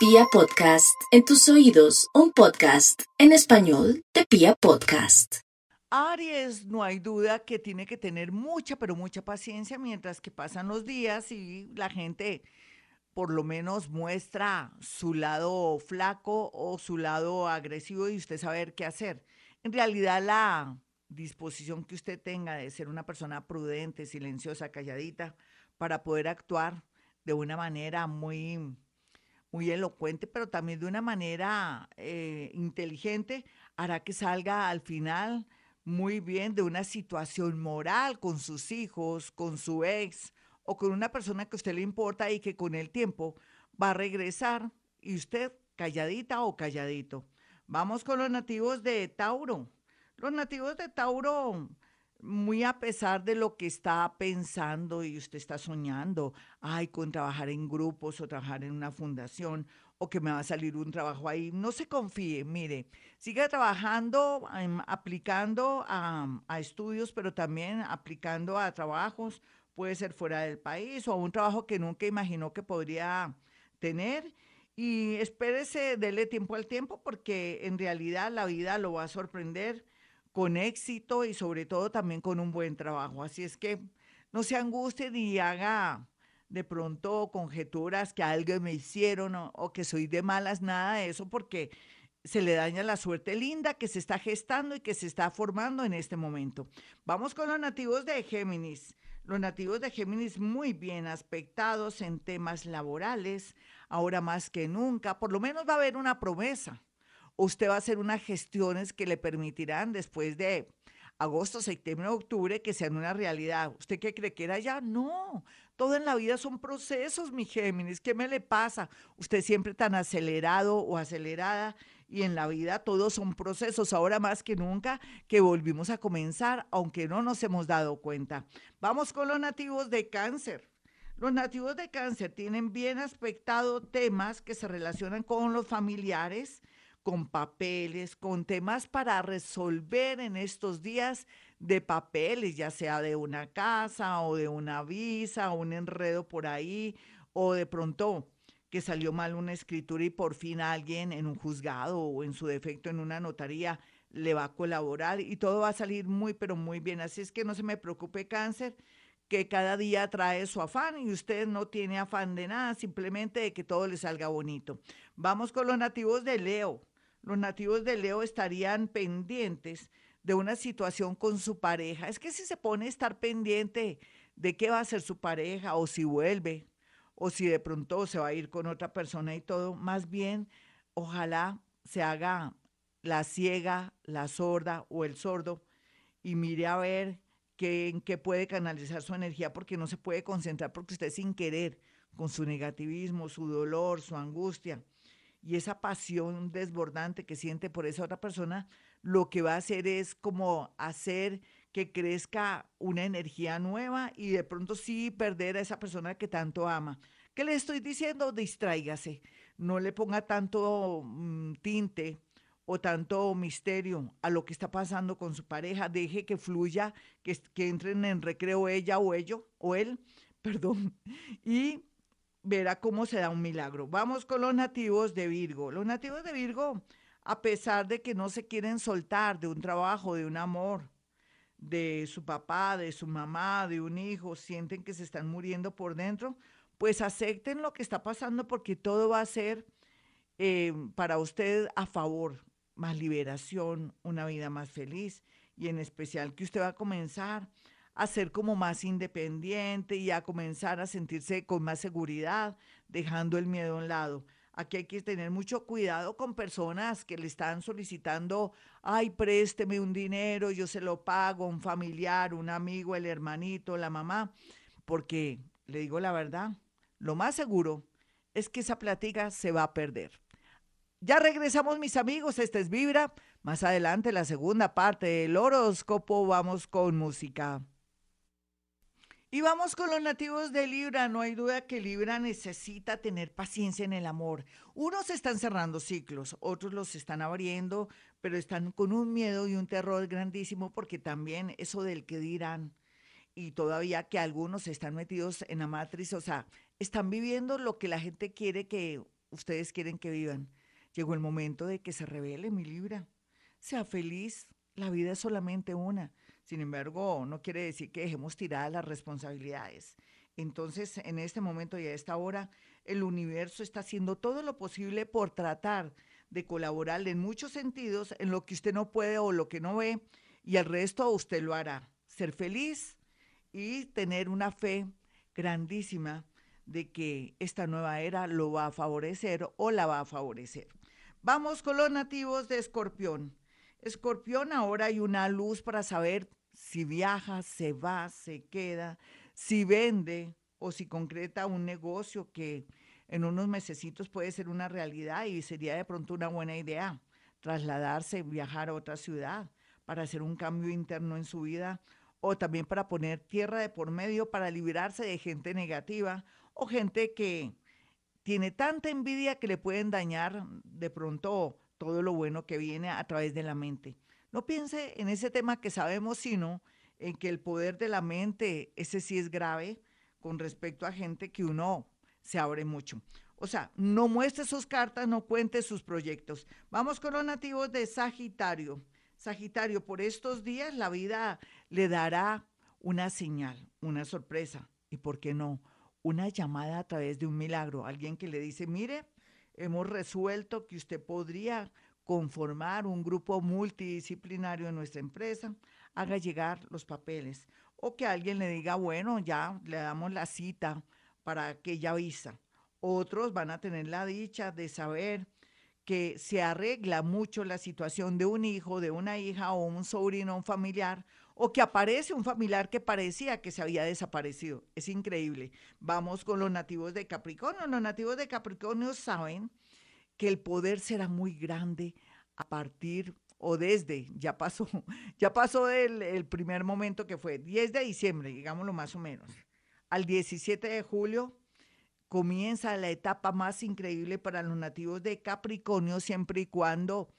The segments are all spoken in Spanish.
Pia Podcast, en tus oídos, un podcast en español de Pia Podcast. Aries, no hay duda que tiene que tener mucha, pero mucha paciencia mientras que pasan los días y la gente por lo menos muestra su lado flaco o su lado agresivo y usted saber qué hacer. En realidad la disposición que usted tenga de ser una persona prudente, silenciosa, calladita, para poder actuar de una manera muy, muy elocuente, pero también de una manera eh, inteligente, hará que salga al final muy bien de una situación moral con sus hijos, con su ex o con una persona que a usted le importa y que con el tiempo va a regresar y usted calladita o calladito. Vamos con los nativos de Tauro. Los nativos de Tauro, muy a pesar de lo que está pensando y usted está soñando, ay, con trabajar en grupos o trabajar en una fundación o que me va a salir un trabajo ahí, no se confíe, mire, siga trabajando, em, aplicando a, a estudios, pero también aplicando a trabajos, puede ser fuera del país o a un trabajo que nunca imaginó que podría tener. Y espérese, dele tiempo al tiempo, porque en realidad la vida lo va a sorprender con éxito y sobre todo también con un buen trabajo. Así es que no se angustie ni haga de pronto conjeturas que algo me hicieron o, que soy de malas, nada de eso, porque se le daña la suerte linda que se está gestando y que se está formando en este momento. Vamos con los nativos de Géminis. Los nativos de Géminis muy bien aspectados en temas laborales, ahora más que nunca, por lo menos va a haber una promesa usted va a hacer unas gestiones que le permitirán después de agosto, septiembre, octubre, que sean una realidad. ¿Usted qué cree que era ya? No, todo en la vida son procesos, mi Géminis. ¿Qué me le pasa? Usted siempre tan acelerado o acelerada y en la vida todos son procesos, ahora más que nunca que volvimos a comenzar, aunque no nos hemos dado cuenta. Vamos con los nativos de cáncer. Los nativos de cáncer tienen bien aspectado temas que se relacionan con los familiares, con papeles, con temas para resolver en estos días de papeles, ya sea de una casa o de una visa, un enredo por ahí, o de pronto que salió mal una escritura y por fin alguien en un juzgado o en su defecto en una notaría le va a colaborar y todo va a salir muy, pero muy bien. Así es que no se me preocupe cáncer, que cada día trae su afán y usted no tiene afán de nada, simplemente de que todo le salga bonito. Vamos con los nativos de Leo los nativos de Leo estarían pendientes de una situación con su pareja. Es que si se pone a estar pendiente de qué va a hacer su pareja o si vuelve o si de pronto se va a ir con otra persona y todo, más bien ojalá se haga la ciega, la sorda o el sordo y mire a ver qué, en qué puede canalizar su energía porque no se puede concentrar porque usted sin querer con su negativismo, su dolor, su angustia, y esa pasión desbordante que siente por esa otra persona, lo que va a hacer es como hacer que crezca una energía nueva y de pronto sí perder a esa persona que tanto ama. ¿Qué le estoy diciendo? Distráigase, no le ponga tanto mm, tinte o tanto misterio a lo que está pasando con su pareja, deje que fluya, que, que entren en recreo ella o ello o él, perdón, y verá cómo se da un milagro. Vamos con los nativos de Virgo. Los nativos de Virgo, a pesar de que no se quieren soltar de un trabajo, de un amor, de su papá, de su mamá, de un hijo, sienten que se están muriendo por dentro, pues acepten lo que está pasando porque todo va a ser eh, para usted a favor, más liberación, una vida más feliz y en especial que usted va a comenzar a ser como más independiente y a comenzar a sentirse con más seguridad, dejando el miedo a un lado. Aquí hay que tener mucho cuidado con personas que le están solicitando, ay, présteme un dinero, yo se lo pago, un familiar, un amigo, el hermanito, la mamá, porque le digo la verdad, lo más seguro es que esa plática se va a perder. Ya regresamos, mis amigos. Esta es Vibra. Más adelante, la segunda parte del horóscopo, vamos con música. Y vamos con los nativos de Libra. No hay duda que Libra necesita tener paciencia en el amor. Unos están cerrando ciclos, otros los están abriendo, pero están con un miedo y un terror grandísimo porque también eso del que dirán y todavía que algunos están metidos en la matriz, o sea, están viviendo lo que la gente quiere que ustedes quieren que vivan. Llegó el momento de que se revele mi Libra. Sea feliz, la vida es solamente una. Sin embargo, no quiere decir que dejemos tiradas las responsabilidades. Entonces, en este momento y a esta hora, el universo está haciendo todo lo posible por tratar de colaborar en muchos sentidos en lo que usted no puede o lo que no ve, y el resto usted lo hará. Ser feliz y tener una fe grandísima de que esta nueva era lo va a favorecer o la va a favorecer. Vamos con los nativos de Escorpión. Escorpión, ahora hay una luz para saber si viaja, se va, se queda, si vende o si concreta un negocio que en unos mesecitos puede ser una realidad y sería de pronto una buena idea trasladarse, viajar a otra ciudad para hacer un cambio interno en su vida o también para poner tierra de por medio para librarse de gente negativa o gente que tiene tanta envidia que le pueden dañar de pronto todo lo bueno que viene a través de la mente. No piense en ese tema que sabemos, sino en que el poder de la mente, ese sí es grave con respecto a gente que uno se abre mucho. O sea, no muestre sus cartas, no cuente sus proyectos. Vamos con los nativos de Sagitario. Sagitario, por estos días la vida le dará una señal, una sorpresa y, ¿por qué no? Una llamada a través de un milagro. Alguien que le dice, mire, hemos resuelto que usted podría conformar un grupo multidisciplinario en nuestra empresa, haga llegar los papeles. O que alguien le diga, bueno, ya le damos la cita para aquella visa. Otros van a tener la dicha de saber que se arregla mucho la situación de un hijo, de una hija o un sobrino, un familiar, o que aparece un familiar que parecía que se había desaparecido. Es increíble. Vamos con los nativos de Capricornio. Los nativos de Capricornio saben que el poder será muy grande a partir o desde, ya pasó, ya pasó el, el primer momento que fue 10 de diciembre, digámoslo más o menos, al 17 de julio comienza la etapa más increíble para los nativos de Capricornio siempre y cuando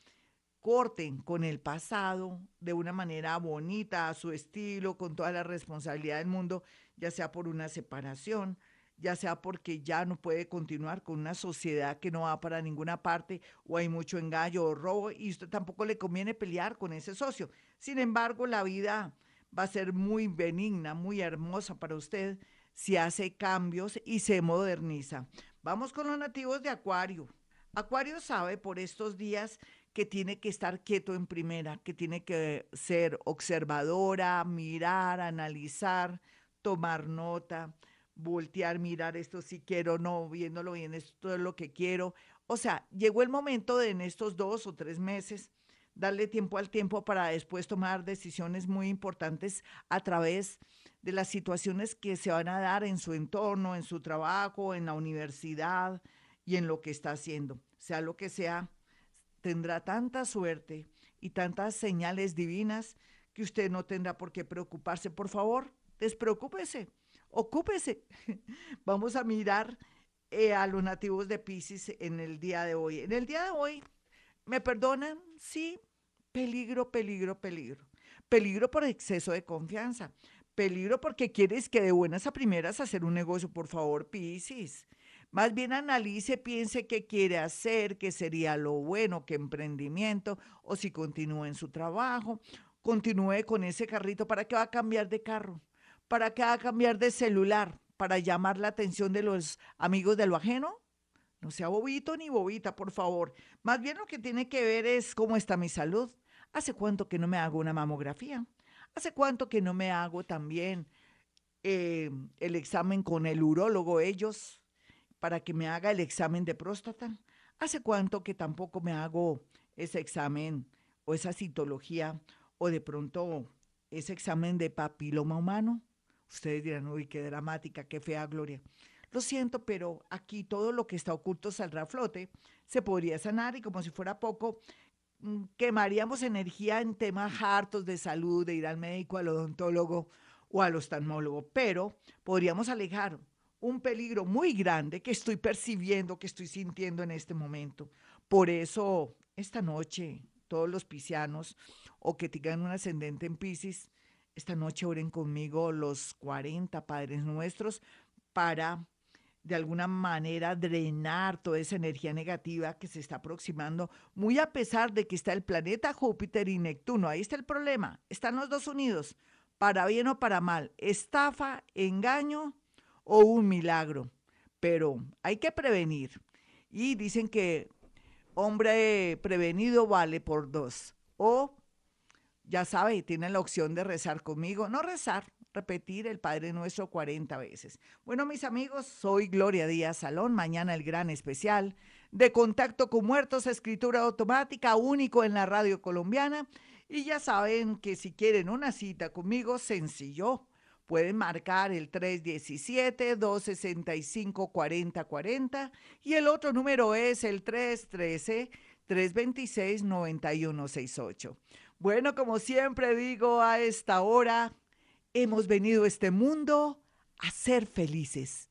corten con el pasado de una manera bonita, a su estilo, con toda la responsabilidad del mundo, ya sea por una separación, ya sea porque ya no puede continuar con una sociedad que no va para ninguna parte o hay mucho engaño o robo y usted tampoco le conviene pelear con ese socio. Sin embargo, la vida va a ser muy benigna, muy hermosa para usted si hace cambios y se moderniza. Vamos con los nativos de Acuario. Acuario sabe por estos días que tiene que estar quieto en primera, que tiene que ser observadora, mirar, analizar, tomar nota, voltear, mirar esto si quiero, no, viéndolo bien, esto es lo que quiero. O sea, llegó el momento de en estos dos o tres meses darle tiempo al tiempo para después tomar decisiones muy importantes a través de las situaciones que se van a dar en su entorno, en su trabajo, en la universidad y en lo que está haciendo. Sea lo que sea, tendrá tanta suerte y tantas señales divinas que usted no tendrá por qué preocuparse. Por favor, despreocúpese, ocúpese. Vamos a mirar eh, a los nativos de Pisces en el día de hoy. En el día de hoy, ¿me perdonan? Sí, peligro, peligro, peligro. Peligro por exceso de confianza. Peligro porque quieres que de buenas a primeras hacer un negocio, por favor, Pisces. Más bien analice, piense qué quiere hacer, qué sería lo bueno, qué emprendimiento, o si continúa en su trabajo, continúe con ese carrito, ¿para qué va a cambiar de carro? ¿Para qué va a cambiar de celular? ¿Para llamar la atención de los amigos de lo ajeno? No sea bobito ni bobita, por favor. Más bien lo que tiene que ver es cómo está mi salud. ¿Hace cuánto que no me hago una mamografía? ¿Hace cuánto que no me hago también eh, el examen con el urólogo ellos? para que me haga el examen de próstata. ¿Hace cuánto que tampoco me hago ese examen o esa citología o de pronto ese examen de papiloma humano? Ustedes dirán, uy, qué dramática, qué fea gloria. Lo siento, pero aquí todo lo que está oculto saldrá a flote, se podría sanar y como si fuera poco, mm, quemaríamos energía en temas hartos de salud, de ir al médico, al odontólogo o al oftalmólogo, pero podríamos alejar un peligro muy grande que estoy percibiendo, que estoy sintiendo en este momento. Por eso, esta noche, todos los piscianos o que tengan un ascendente en Piscis, esta noche oren conmigo los 40 Padres Nuestros para de alguna manera drenar toda esa energía negativa que se está aproximando, muy a pesar de que está el planeta Júpiter y Neptuno. Ahí está el problema. Están los dos unidos, para bien o para mal, estafa, engaño o un milagro. Pero hay que prevenir. Y dicen que hombre prevenido vale por dos. O, ya sabe, tienen la opción de rezar conmigo. No rezar, repetir el Padre Nuestro 40 veces. Bueno, mis amigos, soy Gloria Díaz Salón. Mañana el gran especial de contacto con muertos, escritura automática, único en la radio colombiana. Y ya saben que si quieren una cita conmigo, sencillo. Pueden marcar el 317-265-4040 y el otro número es el 313-326-9168. Bueno, como siempre digo a esta hora, hemos venido a este mundo a ser felices.